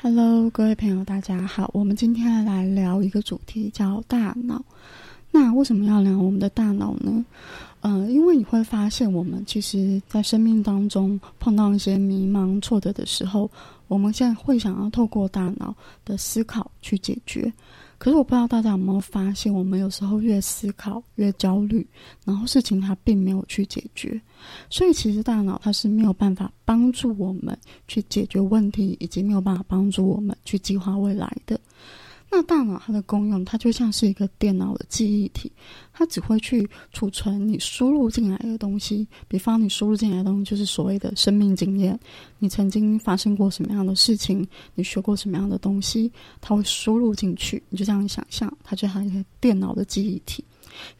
Hello，各位朋友，大家好。我们今天来聊一个主题，叫大脑。那为什么要聊我们的大脑呢？呃，因为你会发现，我们其实，在生命当中碰到一些迷茫、挫折的时候，我们现在会想要透过大脑的思考去解决。可是我不知道大家有没有发现，我们有时候越思考越焦虑，然后事情它并没有去解决，所以其实大脑它是没有办法帮助我们去解决问题，以及没有办法帮助我们去计划未来的。那大脑它的功用，它就像是一个电脑的记忆体，它只会去储存你输入进来的东西。比方你输入进来的东西就是所谓的生命经验，你曾经发生过什么样的事情，你学过什么样的东西，它会输入进去。你就这样想象，它就像一个电脑的记忆体。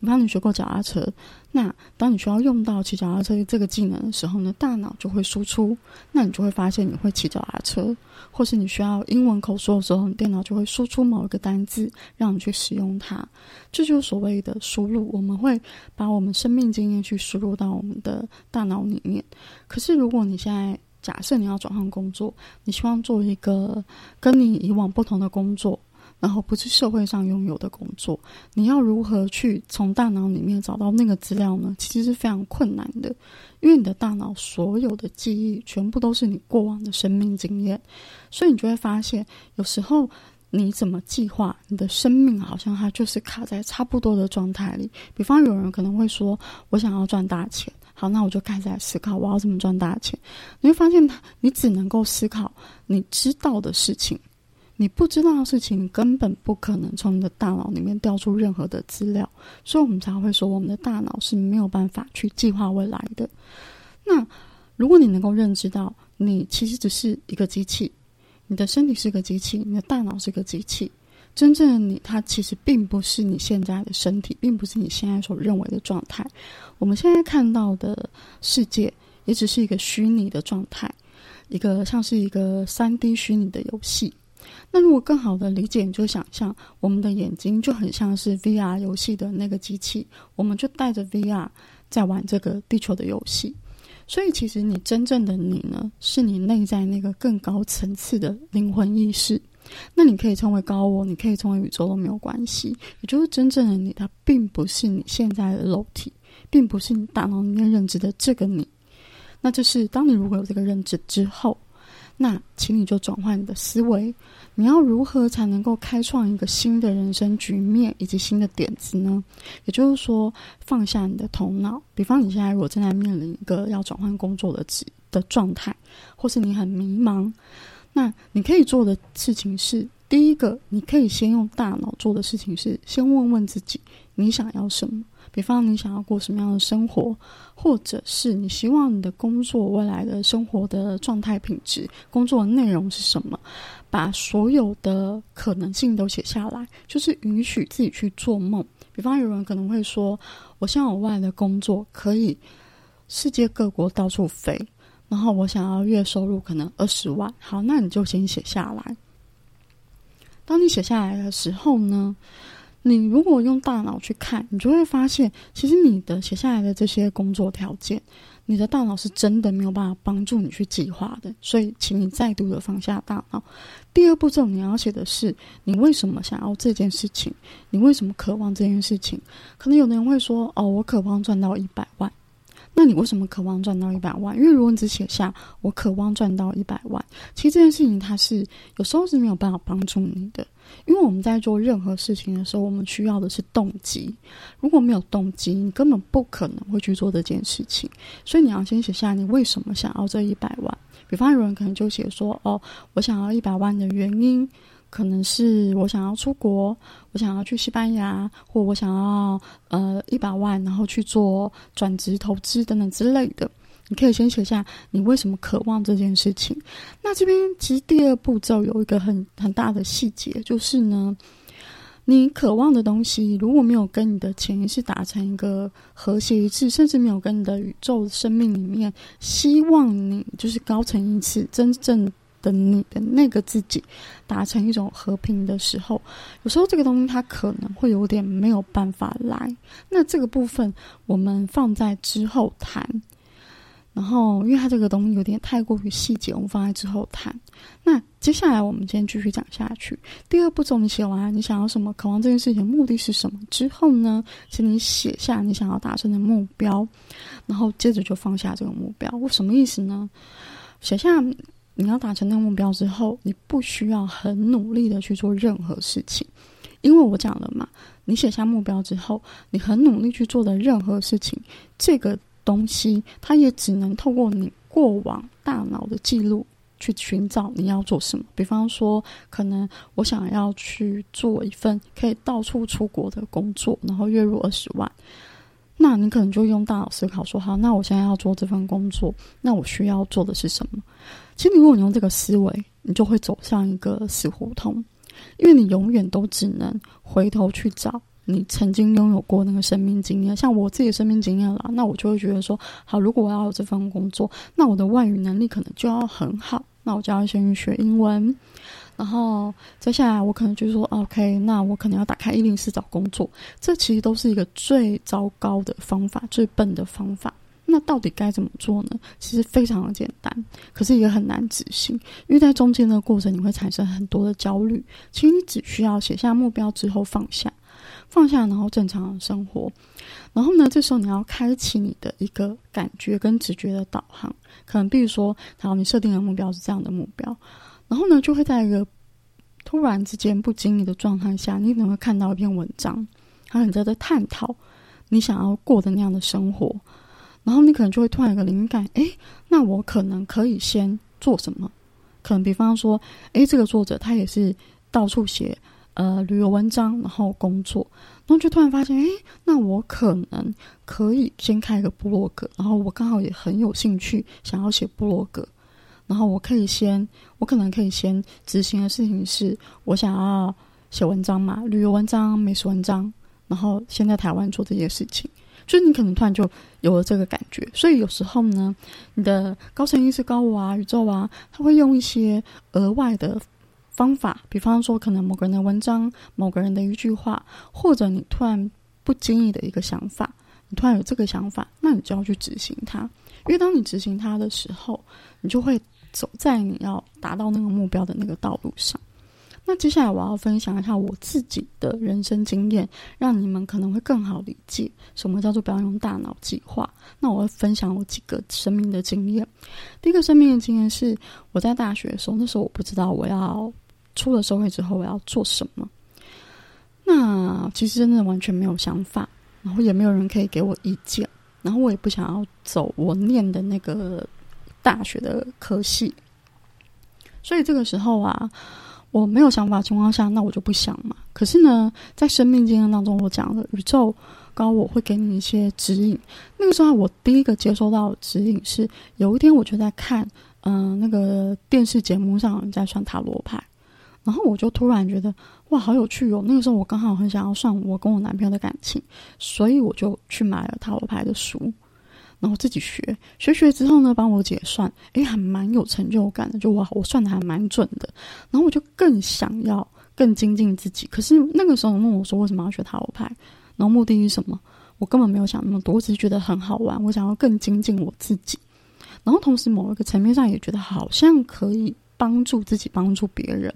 比方你学过脚踏车，那当你需要用到骑脚踏车这个技能的时候呢，大脑就会输出，那你就会发现你会骑脚踏车。或是你需要英文口说的时候，你电脑就会输出某一个单字，让你去使用它。这就是所谓的输入。我们会把我们生命经验去输入到我们的大脑里面。可是如果你现在假设你要转换工作，你希望做一个跟你以往不同的工作。然后不是社会上拥有的工作，你要如何去从大脑里面找到那个资料呢？其实是非常困难的，因为你的大脑所有的记忆全部都是你过往的生命经验，所以你就会发现，有时候你怎么计划，你的生命好像它就是卡在差不多的状态里。比方有人可能会说：“我想要赚大钱，好，那我就开始来思考我要怎么赚大钱。”你会发现，他你只能够思考你知道的事情。你不知道的事情，根本不可能从你的大脑里面调出任何的资料，所以我们才会说，我们的大脑是没有办法去计划未来的。那如果你能够认知到，你其实只是一个机器，你的身体是个机器，你的大脑是个机器，真正的你，它其实并不是你现在的身体，并不是你现在所认为的状态。我们现在看到的世界，也只是一个虚拟的状态，一个像是一个三 D 虚拟的游戏。那如果更好的理解，你就想象我们的眼睛就很像是 VR 游戏的那个机器，我们就带着 VR 在玩这个地球的游戏。所以，其实你真正的你呢，是你内在那个更高层次的灵魂意识。那你可以称为高我，你可以称为宇宙都没有关系。也就是真正的你，它并不是你现在的肉体，并不是你大脑里面认知的这个你。那就是当你如果有这个认知之后。那，请你就转换你的思维，你要如何才能够开创一个新的人生局面以及新的点子呢？也就是说，放下你的头脑。比方，你现在如果正在面临一个要转换工作的职的状态，或是你很迷茫，那你可以做的事情是：第一个，你可以先用大脑做的事情是，先问问自己，你想要什么。比方你想要过什么样的生活，或者是你希望你的工作未来的生活的状态品质、工作内容是什么？把所有的可能性都写下来，就是允许自己去做梦。比方有人可能会说：“我想要未来的工作可以世界各国到处飞，然后我想要月收入可能二十万。”好，那你就先写下来。当你写下来的时候呢？你如果用大脑去看，你就会发现，其实你的写下来的这些工作条件，你的大脑是真的没有办法帮助你去计划的。所以，请你再度的放下大脑。第二步骤，你要写的是你为什么想要这件事情，你为什么渴望这件事情。可能有的人会说：“哦，我渴望赚到一百万。”那你为什么渴望赚到一百万？因为如果你只写下“我渴望赚到一百万”，其实这件事情它是有时候是没有办法帮助你的。因为我们在做任何事情的时候，我们需要的是动机。如果没有动机，你根本不可能会去做这件事情。所以你要先写下你为什么想要这一百万。比方有人可能就写说：“哦，我想要一百万的原因，可能是我想要出国，我想要去西班牙，或我想要呃一百万，然后去做转职投资等等之类的。”你可以先写下你为什么渴望这件事情。那这边其实第二步骤有一个很很大的细节，就是呢，你渴望的东西如果没有跟你的潜意识达成一个和谐一致，甚至没有跟你的宇宙生命里面希望你就是高层一次真正的你的那个自己达成一种和平的时候，有时候这个东西它可能会有点没有办法来。那这个部分我们放在之后谈。然后，因为它这个东西有点太过于细节，我们放在之后谈。那接下来我们今天继续讲下去。第二步骤，你写完你想要什么，渴望这件事情目的是什么之后呢，请你写下你想要达成的目标，然后接着就放下这个目标。我什么意思呢？写下你要达成那个目标之后，你不需要很努力的去做任何事情，因为我讲了嘛，你写下目标之后，你很努力去做的任何事情，这个。东西，它也只能透过你过往大脑的记录去寻找你要做什么。比方说，可能我想要去做一份可以到处出国的工作，然后月入二十万，那你可能就用大脑思考说：好，那我现在要做这份工作，那我需要做的是什么？其实，如果你用这个思维，你就会走向一个死胡同，因为你永远都只能回头去找。你曾经拥有过那个生命经验，像我自己的生命经验啦，那我就会觉得说，好，如果我要有这份工作，那我的外语能力可能就要很好，那我就要先去学英文，然后接下来我可能就说，OK，那我可能要打开一零四找工作，这其实都是一个最糟糕的方法，最笨的方法。那到底该怎么做呢？其实非常的简单，可是也很难执行，因为在中间的过程你会产生很多的焦虑。其实你只需要写下目标之后放下。放下，然后正常的生活。然后呢，这时候你要开启你的一个感觉跟直觉的导航。可能比如说，好，你设定的目标是这样的目标，然后呢，就会在一个突然之间不经意的状态下，你可能会看到一篇文章，它很在在探讨你想要过的那样的生活。然后你可能就会突然有个灵感，诶，那我可能可以先做什么？可能比方说，诶，这个作者他也是到处写。呃，旅游文章，然后工作，然后就突然发现，哎，那我可能可以先开一个部落格，然后我刚好也很有兴趣想要写部落格，然后我可以先，我可能可以先执行的事情是，我想要写文章嘛，旅游文章、美食文章，然后先在台湾做这些事情，就你可能突然就有了这个感觉，所以有时候呢，你的高层意识、高我啊、宇宙啊，他会用一些额外的。方法，比方说，可能某个人的文章，某个人的一句话，或者你突然不经意的一个想法，你突然有这个想法，那你就要去执行它。因为当你执行它的时候，你就会走在你要达到那个目标的那个道路上。那接下来我要分享一下我自己的人生经验，让你们可能会更好理解什么叫做不要用大脑计划。那我会分享我几个生命的经验。第一个生命的经验是我在大学的时候，那时候我不知道我要。出了社会之后，我要做什么？那其实真的完全没有想法，然后也没有人可以给我意见，然后我也不想要走我念的那个大学的科系，所以这个时候啊，我没有想法情况下，那我就不想嘛。可是呢，在生命经验当中，我讲了宇宙高我会给你一些指引。那个时候，我第一个接收到指引是，有一天我就在看，嗯，那个电视节目上在算塔罗牌。然后我就突然觉得哇，好有趣哦！那个时候我刚好很想要算我跟我男朋友的感情，所以我就去买了塔罗牌的书，然后自己学学学之后呢，帮我姐算，诶，还蛮有成就感的，就哇，我算的还蛮准的。然后我就更想要更精进自己。可是那个时候问我说为什么要学塔罗牌，然后目的是什么？我根本没有想那么多，我只是觉得很好玩，我想要更精进我自己。然后同时某一个层面上也觉得好像可以。帮助自己，帮助别人，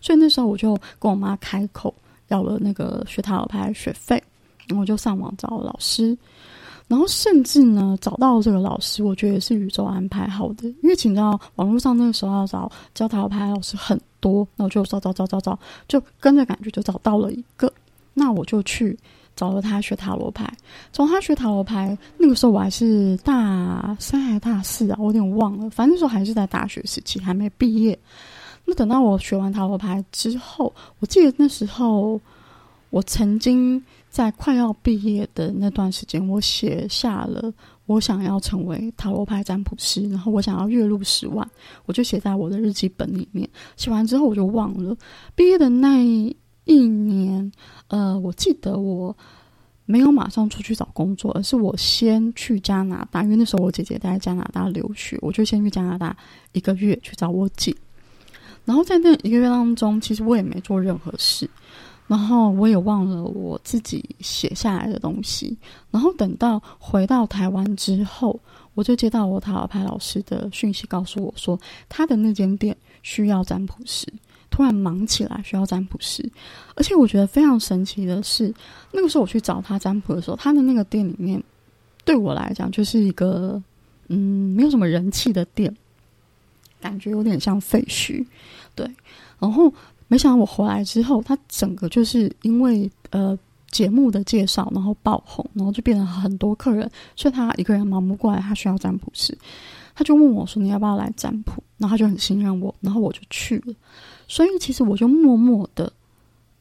所以那时候我就跟我妈开口要了那个学塔罗牌学费，我就上网找老师，然后甚至呢找到这个老师，我觉得也是宇宙安排好的，因为请到网络上那个时候要找教塔罗牌老师很多，那我就找找找找找，就跟着感觉就找到了一个，那我就去。找了他学塔罗牌，从他学塔罗牌那个时候我还是大三还大四啊，我有点忘了。反正那时候还是在大学时期，还没毕业。那等到我学完塔罗牌之后，我记得那时候我曾经在快要毕业的那段时间，我写下了我想要成为塔罗牌占卜师，然后我想要月入十万，我就写在我的日记本里面。写完之后我就忘了毕业的那一。年，呃，我记得我没有马上出去找工作，而是我先去加拿大，因为那时候我姐姐在加拿大留学，我就先去加拿大一个月去找我姐。然后在那一个月当中，其实我也没做任何事，然后我也忘了我自己写下来的东西。然后等到回到台湾之后，我就接到我塔罗牌老师的讯息，告诉我说他的那间店需要占卜师，突然忙起来需要占卜师，而且我觉得非常神奇的是，那个时候我去找他占卜的时候，他的那个店里面对我来讲就是一个嗯没有什么人气的店，感觉有点像废墟，对。然后没想到我回来之后，他整个就是因为呃。节目的介绍，然后爆红，然后就变成很多客人，所以他一个人忙不过来，他需要占卜师，他就问我说：“你要不要来占卜？”然后他就很信任我，然后我就去了。所以其实我就默默的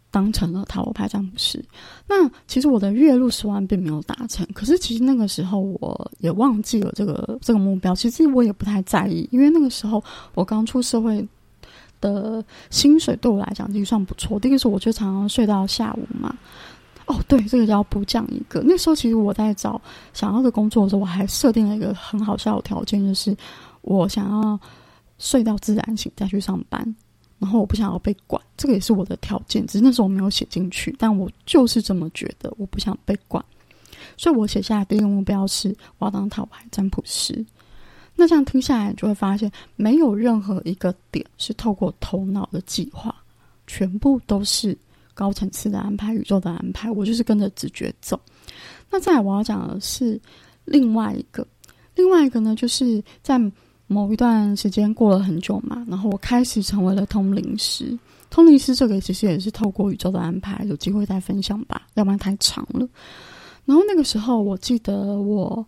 当成了塔罗牌占卜师。那其实我的月入十万并没有达成，可是其实那个时候我也忘记了这个这个目标。其实我也不太在意，因为那个时候我刚出社会的薪水对我来讲已经算不错。第一个是我就常常睡到下午嘛。哦，对，这个要补讲一个。那时候其实我在找想要的工作的时候，我还设定了一个很好笑的条件，就是我想要睡到自然醒再去上班，然后我不想要被管，这个也是我的条件。只是那时候我没有写进去，但我就是这么觉得，我不想被管，所以我写下来第一个目标是我要当塔牌占卜师。那这样听下来，你就会发现没有任何一个点是透过头脑的计划，全部都是。高层次的安排，宇宙的安排，我就是跟着直觉走。那再来我要讲的是另外一个，另外一个呢，就是在某一段时间过了很久嘛，然后我开始成为了通灵师。通灵师这个其实也是透过宇宙的安排，有机会再分享吧，要不然太长了。然后那个时候，我记得我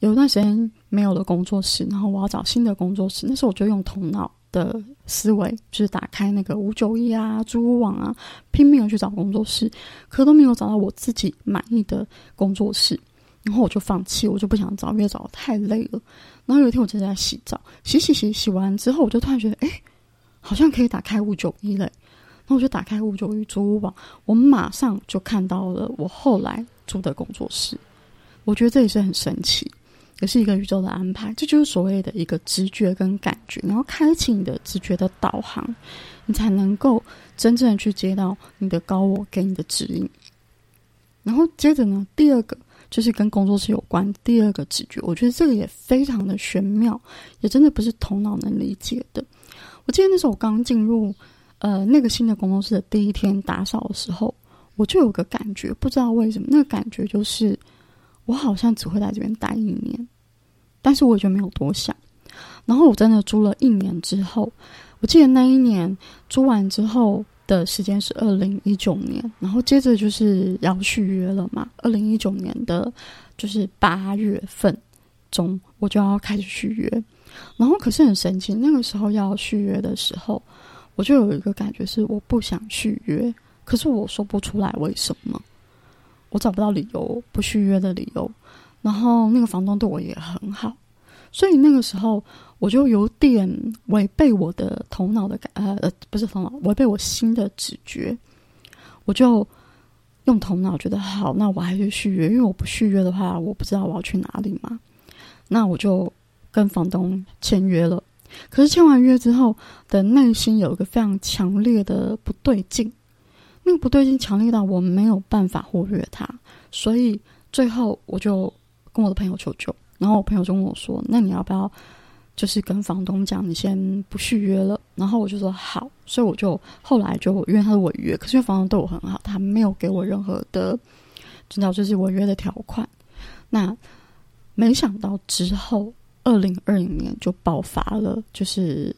有一段时间没有了工作室，然后我要找新的工作室，那时候我就用头脑。的思维就是打开那个五九一啊、租屋网啊，拼命的去找工作室，可都没有找到我自己满意的工作室，然后我就放弃，我就不想找，因为找太累了。然后有一天我正在洗澡，洗洗洗洗完之后，我就突然觉得，哎，好像可以打开五九一嘞。然后我就打开五九一租屋网，我马上就看到了我后来租的工作室，我觉得这也是很神奇。也是一个宇宙的安排，这就是所谓的一个直觉跟感觉，然后开启你的直觉的导航，你才能够真正去接到你的高我给你的指引。然后接着呢，第二个就是跟工作室有关，第二个直觉，我觉得这个也非常的玄妙，也真的不是头脑能理解的。我记得那时候我刚进入呃那个新的工作室的第一天打扫的时候，我就有个感觉，不知道为什么，那个感觉就是。我好像只会在这边待一年，但是我就没有多想。然后我真的租了一年之后，我记得那一年租完之后的时间是二零一九年，然后接着就是要续约了嘛。二零一九年的就是八月份中，我就要开始续约。然后可是很神奇，那个时候要续约的时候，我就有一个感觉是我不想续约，可是我说不出来为什么。我找不到理由不续约的理由，然后那个房东对我也很好，所以那个时候我就有点违背我的头脑的感呃呃不是头脑违背我心的直觉，我就用头脑觉得好，那我还是续约，因为我不续约的话，我不知道我要去哪里嘛，那我就跟房东签约了。可是签完约之后的内心有一个非常强烈的不对劲。那个不对劲强烈到我没有办法忽略它，所以最后我就跟我的朋友求救，然后我朋友就跟我说：“那你要不要就是跟房东讲，你先不续约了？”然后我就说：“好。”所以我就后来就因为他是违约，可是因为房东对我很好，他没有给我任何的知道就是违约的条款。那没想到之后二零二零年就爆发了，就是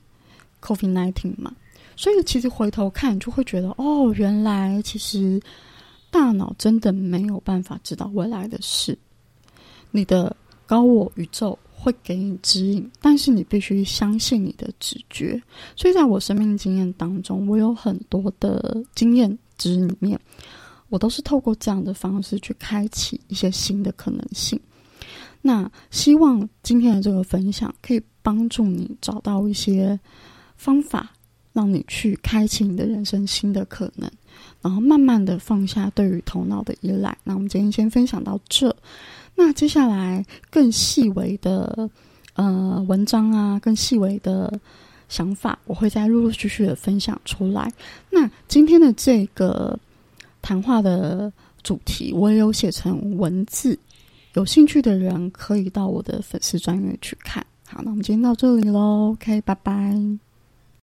COVID nineteen 嘛。所以其实回头看，就会觉得哦，原来其实大脑真的没有办法知道未来的事。你的高我宇宙会给你指引，但是你必须相信你的直觉。所以在我生命经验当中，我有很多的经验值里面，我都是透过这样的方式去开启一些新的可能性。那希望今天的这个分享可以帮助你找到一些方法。让你去开启你的人生新的可能，然后慢慢的放下对于头脑的依赖。那我们今天先分享到这，那接下来更细微的呃文章啊，更细微的想法，我会再陆陆续续的分享出来。那今天的这个谈话的主题，我也有写成文字，有兴趣的人可以到我的粉丝专页去看。好，那我们今天到这里喽，OK，拜拜。